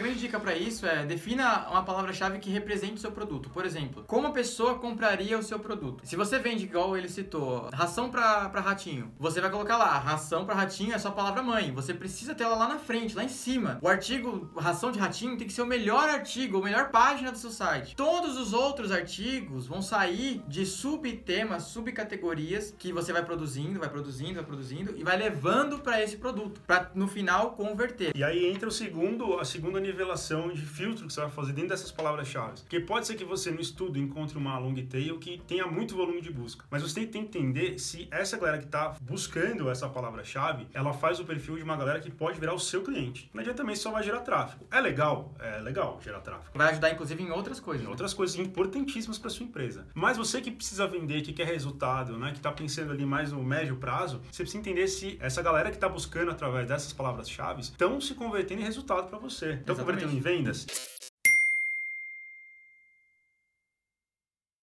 grande dica para isso é defina uma palavra-chave que represente o seu produto. Por exemplo, como a pessoa compraria o seu produto? Se você vende, igual ele citou, ração para ratinho, você vai colocar lá, ração para ratinho é sua palavra mãe. Você precisa ter ela lá na frente, lá em cima. O artigo ração de ratinho tem que ser o melhor artigo, a melhor página do seu site. Todos os outros artigos vão sair de subtemas, subcategorias que você vai produzindo, vai produzindo, vai produzindo e vai levando para esse produto, para no final converter. E aí entra o segundo, a segunda nivelação de filtro que você vai fazer dentro dessas palavras-chave. Porque pode ser que você no estudo encontre uma long tail que tenha muito volume de busca, mas você tem que entender se essa galera que está buscando essa palavra-chave, ela faz o perfil de uma galera que pode virar o seu cliente. Não adianta também só vai gerar tráfego. É legal, é legal gerar tráfego. Vai ajudar inclusive em outras coisas. Em outras coisas importantíssimas para sua empresa. Mas você que precisa vender, que quer resultado, né, que está pensando ali mais no médio prazo, você precisa entender se essa galera que está buscando através dessas palavras-chave estão se convertendo em resultado para você. Estão convertendo em vendas?